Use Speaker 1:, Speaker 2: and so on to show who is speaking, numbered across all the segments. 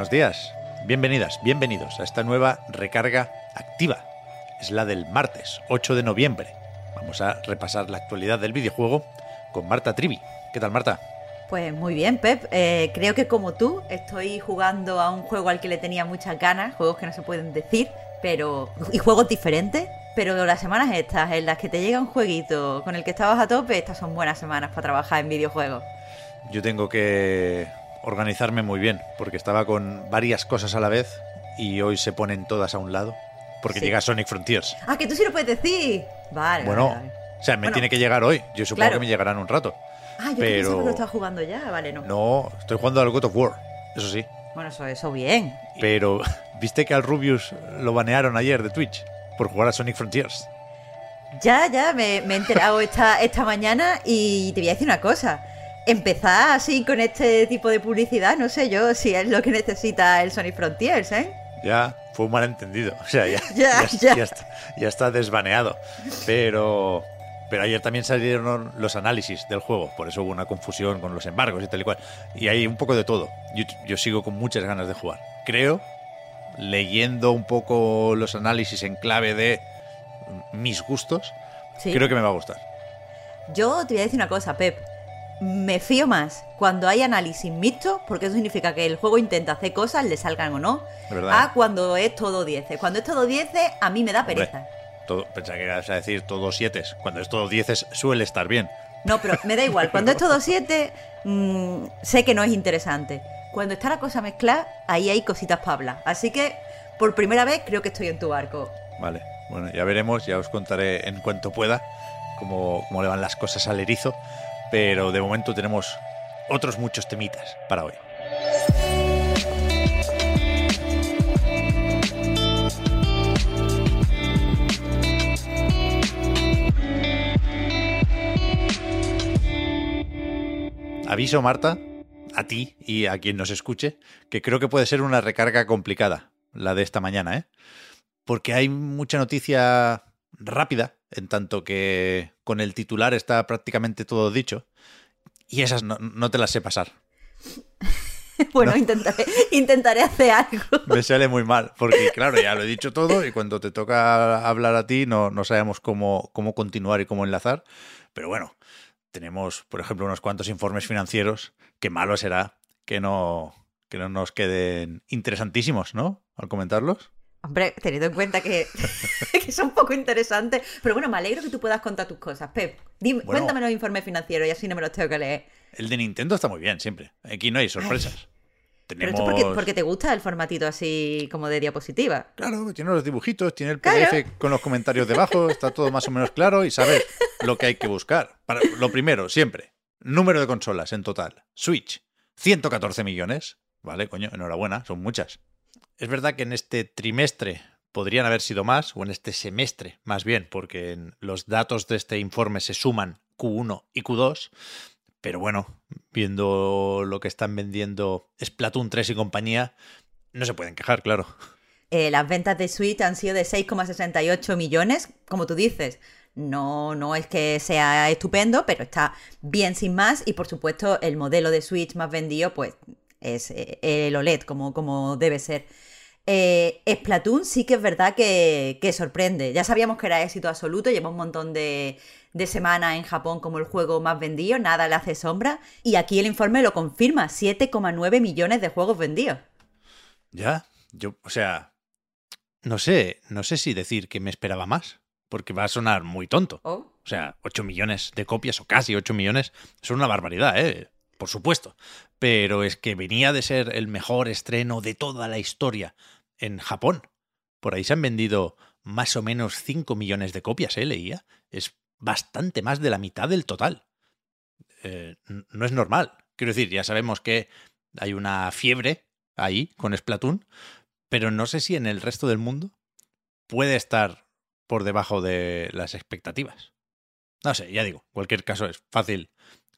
Speaker 1: Buenos días, bienvenidas, bienvenidos a esta nueva recarga activa. Es la del martes, 8 de noviembre. Vamos a repasar la actualidad del videojuego con Marta Trivi. ¿Qué tal, Marta?
Speaker 2: Pues muy bien, Pep. Eh, creo que como tú, estoy jugando a un juego al que le tenía muchas ganas, juegos que no se pueden decir, pero. y juegos diferentes. Pero las semanas estas, en las que te llega un jueguito con el que estabas a tope, estas son buenas semanas para trabajar en videojuegos.
Speaker 1: Yo tengo que organizarme muy bien, porque estaba con varias cosas a la vez y hoy se ponen todas a un lado, porque
Speaker 2: Sí.
Speaker 1: llega Sonic Frontiers.
Speaker 2: Ah, que tú sí lo puedes decir. Vale.
Speaker 1: Bueno,
Speaker 2: vale, vale.
Speaker 1: o sea, me
Speaker 2: Bueno,
Speaker 1: tiene que llegar hoy. Yo supongo
Speaker 2: claro.
Speaker 1: que me llegará en un rato.
Speaker 2: Ah, yo
Speaker 1: pero-
Speaker 2: que lo estabas jugando ya. Vale, no.
Speaker 1: No, estoy jugando al God of War, eso sí.
Speaker 2: Bueno, eso, eso bien.
Speaker 1: Pero, ¿viste que al Rubius lo banearon ayer de Twitch por jugar a Sonic Frontiers?
Speaker 2: Ya, ya, me, me he enterado esta, esta mañana y te voy a decir una cosa. Empezar así con este tipo de publicidad, no sé yo si es lo que necesita el Sonic Frontiers, ¿eh?
Speaker 1: Ya, fue un malentendido. O sea, ya,
Speaker 2: Ya, ya.
Speaker 1: ya está, ya está desbaneado. Pero, pero ayer también salieron los análisis del juego, por eso hubo una confusión con los embargos y tal y cual. Y hay un poco de todo. Yo, yo sigo con muchas ganas de jugar. Creo, leyendo un poco los análisis en clave de mis gustos,
Speaker 2: Sí.
Speaker 1: creo que me va a gustar.
Speaker 2: Yo te voy a decir una cosa, Pep. Me fío más cuando hay análisis mixtos, porque eso significa que el juego intenta hacer cosas, le salgan o no,
Speaker 1: verdad.
Speaker 2: a cuando es todo 10. Cuando es todo 10, a mí me da
Speaker 1: Hombre,
Speaker 2: pereza.
Speaker 1: todo, pensaba que ibas a decir todos siete. Cuando es todo dieces suele estar bien.
Speaker 2: No, pero me da igual. Cuando es todo 7, mm, sé que no es interesante. Cuando está la cosa mezclada, ahí hay cositas para hablar. Así que, por primera vez, creo que estoy en tu barco.
Speaker 1: Vale, bueno, ya veremos, ya os contaré en cuanto pueda cómo, cómo le van las cosas al erizo, pero de momento tenemos otros muchos temitas para hoy. Aviso, Marta, a ti y a quien nos escuche, que creo que puede ser una recarga complicada, la de esta mañana, ¿eh? porque hay mucha noticia rápida, en tanto que con el titular está prácticamente todo dicho, y esas no, no te las sé pasar.
Speaker 2: bueno, intentaré, intentaré hacer algo.
Speaker 1: Me sale muy mal, porque claro, ya lo he dicho todo y cuando te toca hablar a ti no, no sabemos cómo, cómo continuar y cómo enlazar, pero bueno, tenemos, por ejemplo, unos cuantos informes financieros, que malo será que no, que no nos queden interesantísimos, ¿no? Al comentarlos.
Speaker 2: Hombre, teniendo en cuenta que, que son poco interesantes. Pero bueno, me alegro que tú puedas contar tus cosas. Pep, dime,
Speaker 1: Bueno.
Speaker 2: cuéntame los informes financieros y así no me los tengo que leer.
Speaker 1: El de Nintendo está muy bien, siempre. Aquí no hay sorpresas.
Speaker 2: Pero
Speaker 1: Tenemos...
Speaker 2: esto porque, porque te gusta el formatito así como de diapositiva.
Speaker 1: Claro, tiene los dibujitos, tiene el
Speaker 2: Claro.
Speaker 1: PDF con los comentarios debajo, está todo más o menos claro y sabes lo que hay que buscar. Para, lo primero, siempre, número de consolas en total. Switch, 114 millones. Vale, coño, enhorabuena, son muchas. Es verdad que en este trimestre podrían haber sido más, o en este semestre más bien, porque en los datos de este informe se suman Q1 y Q2. Pero bueno, viendo lo que están vendiendo Splatoon 3 y compañía, no se pueden quejar, claro.
Speaker 2: Eh, las ventas de Switch han sido de 6,68 millones, como tú dices. No, no es que sea estupendo, pero está bien sin más. Y por supuesto, el modelo de Switch más vendido, pues, es eh, el OLED, como, como debe ser. Eh, Splatoon sí que es verdad que, que sorprende. Ya sabíamos que era éxito absoluto, lleva un montón de, de semanas en Japón como el juego más vendido, nada le hace sombra. Y aquí el informe lo confirma, 7,9 millones de juegos vendidos.
Speaker 1: Ya, yo, o sea, no sé, no sé si decir que me esperaba más, porque va a sonar muy tonto.
Speaker 2: Oh.
Speaker 1: O sea, 8 millones de copias o casi 8 millones son una barbaridad, ¿eh? Por supuesto. Pero es que venía de ser el mejor estreno de toda la historia en Japón. Por ahí se han vendido más o menos 5 millones de copias, ¿eh? Leía. Es bastante más de la mitad del total. eh, no es normal. Quiero decir, ya sabemos que hay una fiebre ahí con Splatoon, pero no sé si en el resto del mundo puede estar por debajo de las expectativas. No sé, ya digo, cualquier caso es fácil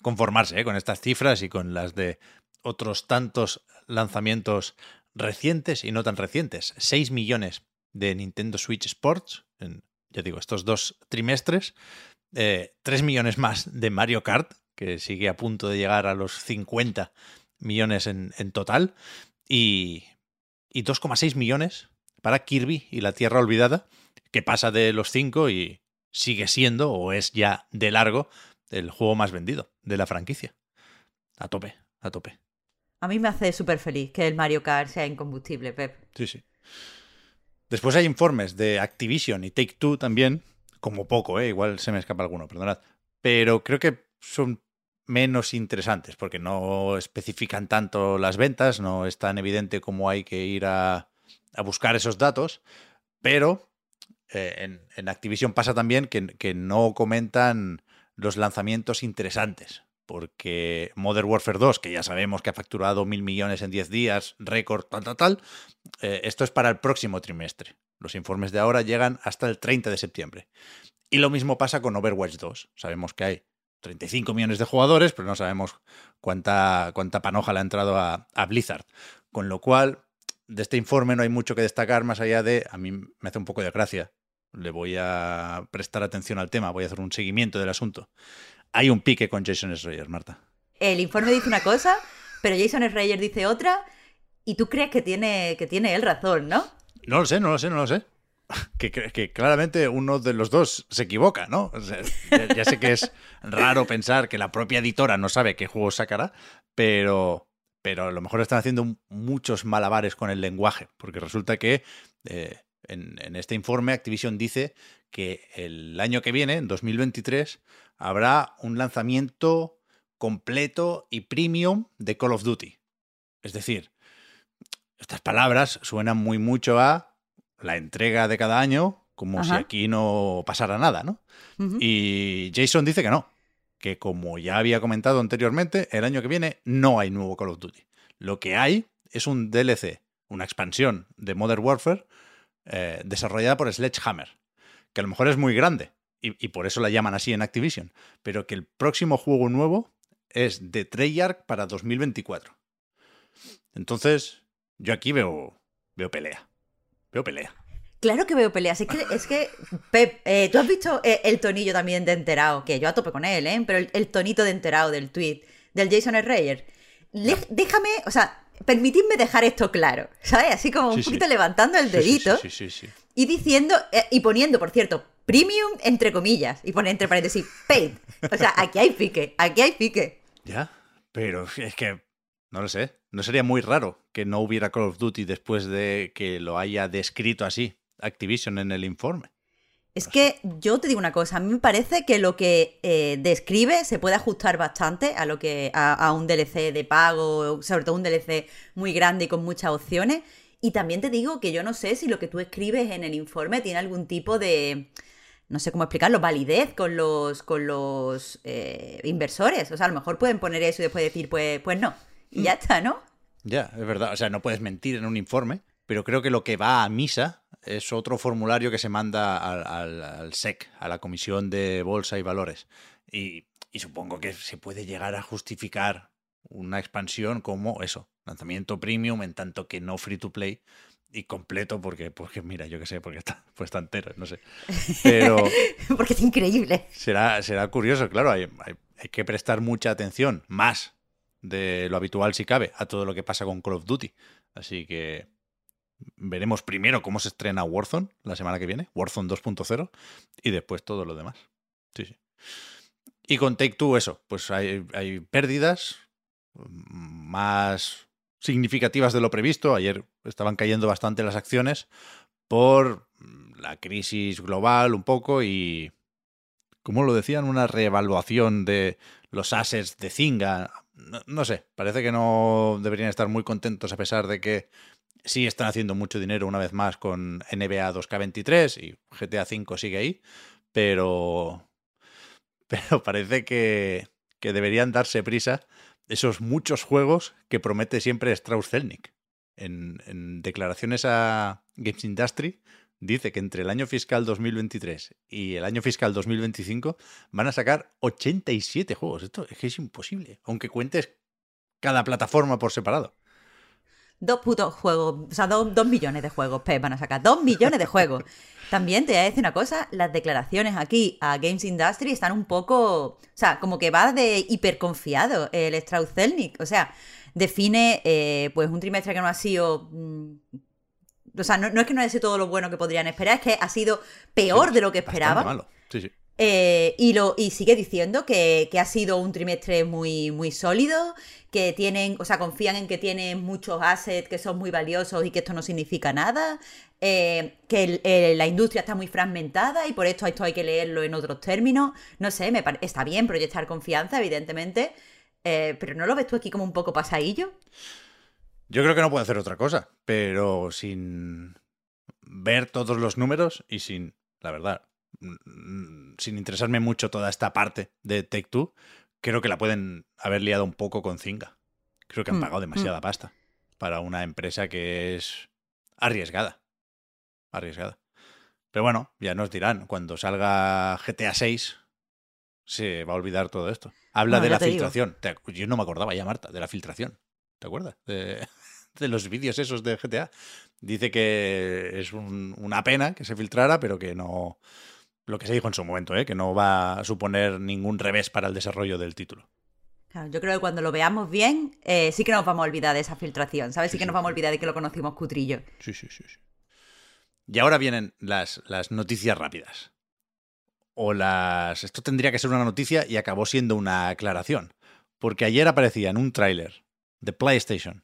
Speaker 1: conformarse ¿eh? con estas cifras y con las de otros tantos lanzamientos recientes y no tan recientes. 6 millones de Nintendo Switch Sports, en, ya digo, estos dos trimestres. Eh, 3 millones más de Mario Kart, que sigue a punto de llegar a los 50 millones en, en total. Y, y 2,6 millones para Kirby y la Tierra Olvidada, que pasa de los 5 y sigue siendo, o es ya de largo, el juego más vendido de la franquicia. A tope, a tope.
Speaker 2: A mí me hace súper feliz que el Mario Kart sea incombustible, Pep.
Speaker 1: Sí, sí. Después hay informes de Activision y Take Two también, como poco, ¿eh? igual se me escapa alguno, perdonad. Pero creo que son menos interesantes porque no especifican tanto las ventas, no es tan evidente como hay que ir a, a buscar esos datos, pero eh, en, en, Activision pasa también que, que no comentan los lanzamientos interesantes porque Modern Warfare 2, que ya sabemos que ha facturado mil millones en 10 días, récord, tal, tal, tal, eh, esto es para el próximo trimestre. Los informes de ahora llegan hasta el 30 de septiembre. Y lo mismo pasa con Overwatch 2. Sabemos que hay 35 millones de jugadores, pero no sabemos cuánta, cuánta panoja le ha entrado a, a Blizzard. Con lo cual, de este informe no hay mucho que destacar más allá de, a mí me hace un poco de gracia. Le voy a prestar atención al tema, voy a hacer un seguimiento del asunto hay un pique con Jason Schreier, Marta.
Speaker 2: El informe dice una cosa, pero Jason Schreier dice otra, y tú crees que tiene, que tiene él razón, ¿no?
Speaker 1: No lo sé, no lo sé, no lo sé. Que, que claramente uno de los dos se equivoca, ¿no? O sea, ya, ya, sé que es raro pensar que la propia editora no sabe qué juego sacará, pero, pero a lo mejor están haciendo muchos malabares con el lenguaje, porque resulta que eh, en, en este informe Activision dice que el año que viene, en 2023, habrá un lanzamiento completo y premium de Call of Duty. Es decir, estas palabras suenan muy mucho a la entrega de cada año, como Ajá. si aquí no pasara nada, ¿no? Uh -huh. Y Jason dice que no, que como ya había comentado anteriormente, el año que viene no hay nuevo Call of Duty. Lo que hay es un DLC, una expansión de Modern Warfare eh, desarrollada por Sledgehammer, que a lo mejor es muy grande, y, y, por eso la llaman así en Activision, pero que el próximo juego nuevo es de Treyarch para 2024. Entonces, yo aquí veo, veo pelea. Veo pelea.
Speaker 2: Claro que veo peleas. Es que, es que Pep, eh, tú has visto eh, el tonillo también de enterado, que yo a tope con él, ¿eh? Pero el, el tonito de enterado del tweet del Jason. Le, déjame, o sea, permitidme dejar esto claro, ¿sabes? Así como sí, un poquito sí. levantando el dedito
Speaker 1: sí,
Speaker 2: y diciendo, eh, y poniendo, por cierto, premium entre comillas, y pone entre paréntesis, paid. O sea, aquí hay pique, aquí hay pique.
Speaker 1: Ya, pero es que, no lo sé, no sería muy raro que no hubiera Call of Duty después de que lo haya descrito así Activision en el informe.
Speaker 2: Es que yo te digo una cosa, a mí me parece que lo que eh, describe se puede ajustar bastante a lo que a, a, un DLC de pago, sobre todo un DLC muy grande y con muchas opciones. Y también te digo que yo no sé si lo que tú escribes en el informe tiene algún tipo de, no sé cómo explicarlo, validez con los, con los eh, inversores. O sea, a lo mejor pueden poner eso y después decir, pues, pues no. Y ya está, ¿no?
Speaker 1: Ya, es verdad. O sea, no puedes mentir en un informe, pero creo que lo que va a misa es otro formulario que se manda al, al, al SEC, a la Comisión de Bolsa y Valores. Y, y, supongo que se puede llegar a justificar una expansión como eso, lanzamiento premium en tanto que no free to play y completo porque, porque mira, yo qué sé, porque está pues está entero, no sé. Pero
Speaker 2: porque es increíble.
Speaker 1: Será, será curioso, claro, hay, hay, hay que prestar mucha atención, más de lo habitual si cabe, a todo lo que pasa con Call of Duty. Así que veremos primero cómo se estrena Warzone la semana que viene, Warzone 2.0, y después todo lo demás. Sí, sí. Y con Take Two, eso, pues hay, hay pérdidas más significativas de lo previsto. Ayer estaban cayendo bastante las acciones por la crisis global un poco y, como lo decían, una reevaluación de los assets de Zynga. No, no, sé, parece que no deberían estar muy contentos a pesar de que sí están haciendo mucho dinero una vez más con NBA 2K23 y GTA 5 sigue ahí, pero pero parece que, que deberían darse prisa esos muchos juegos que promete siempre Strauss Zelnick. En, declaraciones a Games Industry dice que entre el año fiscal 2023 y el año fiscal 2025 van a sacar 87 juegos. Esto es imposible, aunque cuentes cada plataforma por separado.
Speaker 2: Dos putos juegos, o sea, dos, dos millones de juegos, Pep, van a sacar dos millones de juegos. También te voy a decir una cosa, las declaraciones aquí a Games Industry están un poco, o sea, como que va de hiperconfiado el Strauss Zelnick, o sea, define eh, pues un trimestre que no ha sido mm, o sea, no, es que no haya sido todo lo bueno que podrían esperar, es que ha sido peor de lo que esperaban.
Speaker 1: malo. Sí, sí.
Speaker 2: Eh, y, lo, y sigue diciendo que, ha sido un trimestre muy, muy sólido, que tienen, o sea, confían en que tienen muchos assets que son muy valiosos y que esto no significa nada, eh, que la industria está muy fragmentada y por esto esto hay que leerlo en otros términos. No sé, me está bien proyectar confianza, evidentemente, eh, pero ¿no lo ves tú aquí como un poco pasadillo?
Speaker 1: Yo creo que no puede hacer otra cosa, pero sin ver todos los números y sin, la verdad, sin interesarme mucho toda esta parte de Take Two, creo que la pueden haber liado un poco con Zinga. Creo que han mm, pagado demasiada mm. pasta para una empresa que es arriesgada. Arriesgada. Pero bueno, ya nos dirán, cuando salga GTA 6 se va a olvidar todo esto. Habla de la filtración. Yo no me acordaba ya, Marta, de la filtración. ¿Te acuerdas? De, los vídeos esos de GTA. Dice que es una pena que se filtrara, pero que no. Lo que se dijo en su momento, ¿eh? que no va a suponer ningún revés para el desarrollo del título.
Speaker 2: yo creo que cuando lo veamos bien, eh, sí que nos vamos a olvidar de esa filtración, ¿sabes? Sí, que nos vamos a olvidar de que lo conocimos cutrillo.
Speaker 1: Sí, sí, sí. Y ahora vienen las, las noticias rápidas. O las. Esto tendría que ser una noticia y acabó siendo una aclaración. Porque ayer aparecía en un tráiler de PlayStation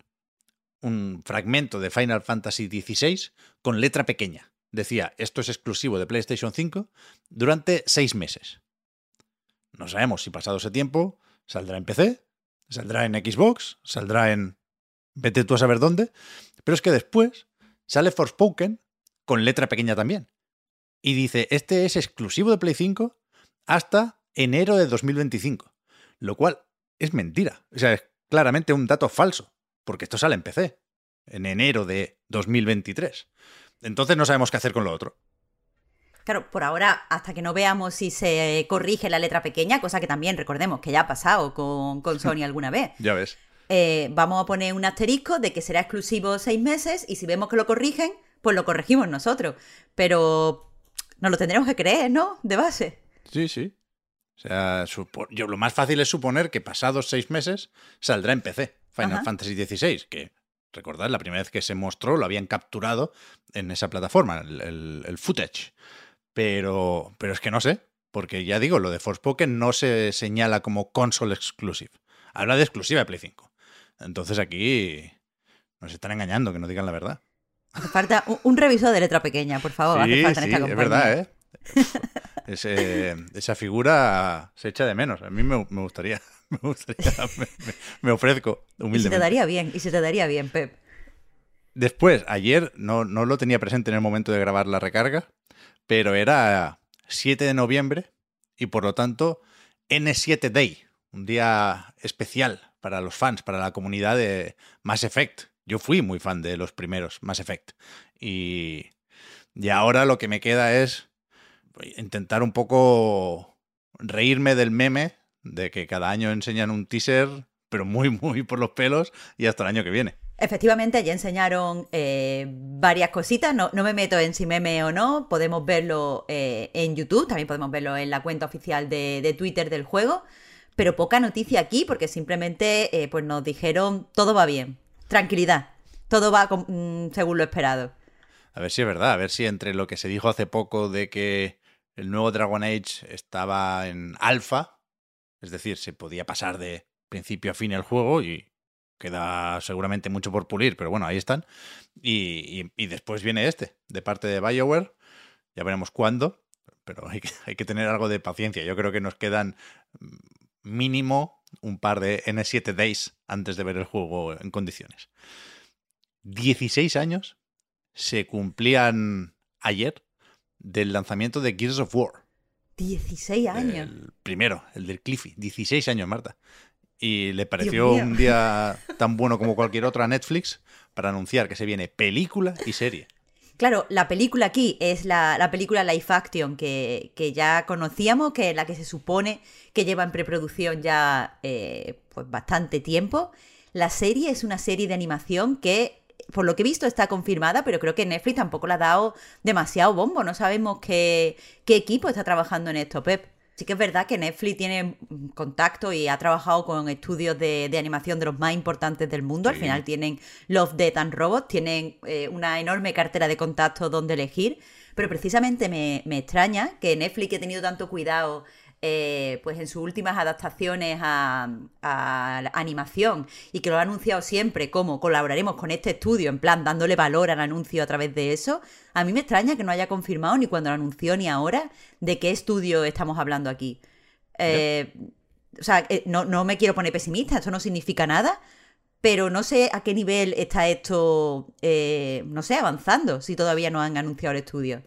Speaker 1: un fragmento de Final Fantasy XVI con letra pequeña. Decía, esto es exclusivo de PlayStation 5 durante seis meses. No sabemos si pasado ese tiempo saldrá en PC, saldrá en Xbox, saldrá en... vete tú a saber dónde, pero es que después sale Forspoken con letra pequeña también. Y dice, este es exclusivo de Play 5 hasta enero de 2025. Lo cual es mentira. O sea, es claramente un dato falso, porque esto sale en PC, en enero de 2023. Entonces no sabemos qué hacer con lo otro.
Speaker 2: Claro, por ahora, hasta que no veamos si se corrige la letra pequeña, cosa que también recordemos que ya ha pasado con, Sony alguna vez.
Speaker 1: ya ves.
Speaker 2: Eh, vamos a poner un asterisco de que será exclusivo seis meses y si vemos que lo corrigen, pues lo corregimos nosotros. Pero nos lo tendremos que creer, ¿no? De base.
Speaker 1: Sí, sí. O sea, yo, lo más fácil es suponer que pasados seis meses saldrá en PC Final Fantasy XVI, que recordad, la primera vez que se mostró lo habían capturado en esa plataforma, el, footage. Pero, pero es que no sé, porque ya digo, lo de Forspoken no se señala como console exclusive. Habla de exclusiva de Play 5. Entonces aquí nos están engañando, que no digan la verdad.
Speaker 2: Hace falta un, revisor de letra pequeña, por favor.
Speaker 1: Sí,
Speaker 2: hace falta
Speaker 1: sí, es verdad, ¿eh? esa figura se echa de menos. A mí me, gustaría. Me, gustaría me, ofrezco humildemente. Y se
Speaker 2: te daría bien, y se te daría bien, Pep.
Speaker 1: Después, ayer, no, no lo tenía presente en el momento de grabar la recarga, pero era 7 de noviembre y por lo tanto N7 Day, un día especial para los fans, para la comunidad de Mass Effect. Yo fui muy fan de los primeros Mass Effect y, y ahora lo que me queda es intentar un poco reírme del meme de que cada año enseñan un teaser, pero muy, muy por los pelos y hasta el año que viene.
Speaker 2: Efectivamente, ya enseñaron eh, varias cositas. No, me meto en si meme o no. Podemos verlo eh, en YouTube, también podemos verlo en la cuenta oficial de, Twitter del juego. Pero poca noticia aquí, porque simplemente eh, pues nos dijeron todo va bien. Tranquilidad. Todo va mm, según lo esperado.
Speaker 1: A ver si es verdad, a ver si entre lo que se dijo hace poco de que el nuevo Dragon Age estaba en alfa, es decir, se podía pasar de principio a fin el juego y queda seguramente mucho por pulir, pero bueno, ahí están. Y, después viene este, de parte de BioWare, ya veremos cuándo, pero hay que, hay que tener algo de paciencia. Yo creo que nos quedan mínimo un par de N7 Days antes de ver el juego en condiciones. 16 años se cumplían ayer del lanzamiento de Gears of War.
Speaker 2: 16 años.
Speaker 1: El primero, el del Cliffy. 16 años, Marta. Y le pareció un día tan bueno como cualquier otro a Netflix para anunciar que se viene película y serie.
Speaker 2: Claro, la película aquí es la, película Life Action que, que, ya conocíamos, que es la que se supone que lleva en preproducción ya eh, pues bastante tiempo. La serie es una serie de animación que, por lo que he visto, está confirmada, pero creo que Netflix tampoco le ha dado demasiado bombo. No sabemos qué, qué equipo está trabajando en esto, Pep. Sí que es verdad que Netflix tiene contacto y ha trabajado con estudios de, animación de los más importantes del mundo. Al final tienen Love, Death and Robots, tienen eh, una enorme cartera de contactos donde elegir. Pero precisamente me, me extraña que Netflix haya tenido tanto cuidado eh, pues en sus últimas adaptaciones a, animación y que lo ha anunciado siempre como colaboraremos con este estudio, en plan dándole valor al anuncio a través de eso, a mí me extraña que no haya confirmado ni cuando lo anunció ni ahora de qué estudio estamos hablando aquí. Eh, o sea, eh, no, no me quiero poner pesimista, eso no significa nada, pero no sé a qué nivel está esto, no sé, avanzando, si todavía no han anunciado el estudio.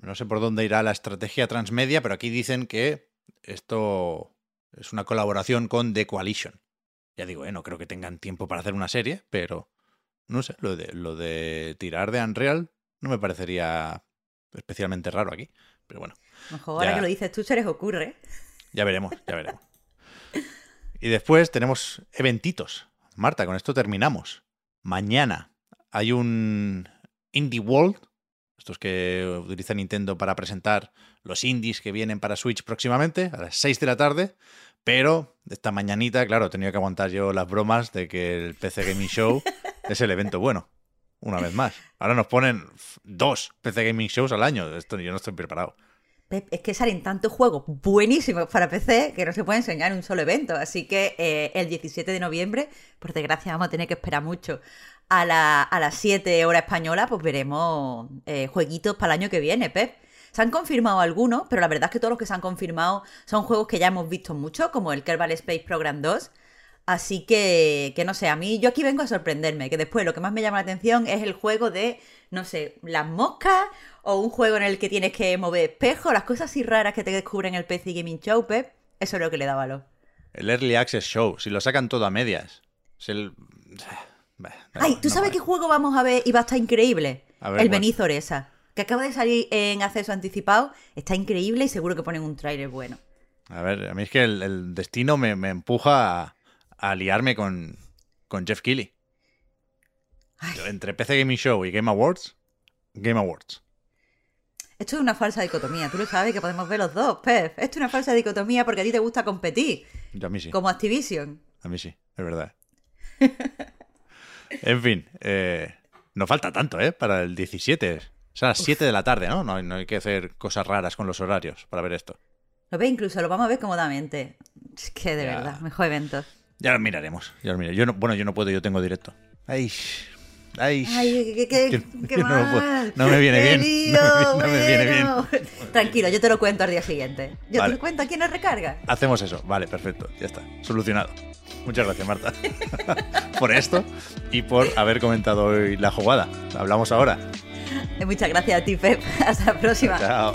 Speaker 1: No sé por dónde irá la estrategia transmedia, pero aquí dicen que esto es una colaboración con The Coalition. Ya digo, eh, no creo que tengan tiempo para hacer una serie, pero no sé, lo de, lo de tirar de Unreal no me parecería especialmente raro aquí. Pero bueno.
Speaker 2: Mejor ahora que lo dices tú se les ocurre.
Speaker 1: Ya veremos, ya veremos. Y después tenemos eventitos. Marta, con esto terminamos. Mañana hay un Indie World estos que utiliza Nintendo para presentar los indies que vienen para Switch próximamente, a las 6 de la tarde. Pero esta mañanita, claro, he tenido que aguantar yo las bromas de que el PC Gaming Show es el evento bueno. Una vez más. Ahora nos ponen dos PC Gaming Shows al año. Esto yo no estoy preparado.
Speaker 2: Es que salen tantos juegos buenísimos para PC que no se puede enseñar en un solo evento. Así que eh, el 17 de noviembre, por desgracia, vamos a tener que esperar mucho a, la, a las 7 horas española, pues veremos eh, jueguitos para el año que viene, Pep. Se han confirmado algunos, pero la verdad es que todos los que se han confirmado son juegos que ya hemos visto mucho, como el Kerbal Space Program 2. Así que, que no sé, a mí yo aquí vengo a sorprenderme, que después lo que más me llama la atención es el juego de, no sé, las moscas o un juego en el que tienes que mover espejos, las cosas así raras que te descubren el PC Gaming Show, Pep. Eso es lo que le da valor.
Speaker 1: El Early Access Show, si lo sacan todo a medias. Es el...
Speaker 2: Ay, ¿tú sabes qué juego vamos a ver y va a estar increíble? el Benizo Oresa, que acaba de salir en acceso anticipado. Está increíble y seguro que ponen un trailer bueno.
Speaker 1: A ver, a mí es que el, destino me, empuja a, a, liarme con, con Jeff Keighley. Entre PC Gaming Show y Game Awards, Game Awards.
Speaker 2: Esto es una falsa dicotomía. Tú lo sabes que podemos ver los dos, Pep. Esto es una falsa dicotomía porque a ti te gusta competir.
Speaker 1: a mí sí.
Speaker 2: Como Activision.
Speaker 1: A mí sí, es verdad. En fin, eh, no falta tanto, ¿eh? Para el 17. O sea, a las 7 de la tarde, ¿no? ¿no? hay que hacer cosas raras con los horarios para ver esto.
Speaker 2: Lo ve incluso, lo vamos a ver cómodamente. Es que de verdad, mejor evento.
Speaker 1: Ya lo miraremos. Ya lo Yo no, bueno, yo no puedo, yo tengo directo. Ay,
Speaker 2: Ay, qué, qué, qué,
Speaker 1: mal. No, me viene bien. no, me, viene bien.
Speaker 2: Tranquilo, yo te lo cuento al día siguiente. Yo te lo cuento aquí en la recarga.
Speaker 1: Hacemos eso. Vale, perfecto. Ya está. Solucionado. Muchas gracias, Marta, por esto y por haber comentado hoy la jugada. Hablamos ahora.
Speaker 2: Muchas gracias a ti, Pep. Hasta la próxima.
Speaker 1: Chao.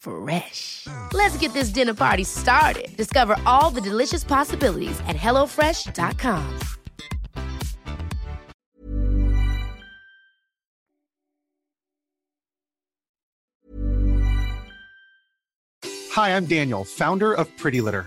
Speaker 3: Fresh. Let's get this dinner party started. Discover all the delicious possibilities at hellofresh.com.
Speaker 4: Hi, I'm Daniel, founder of Pretty Litter.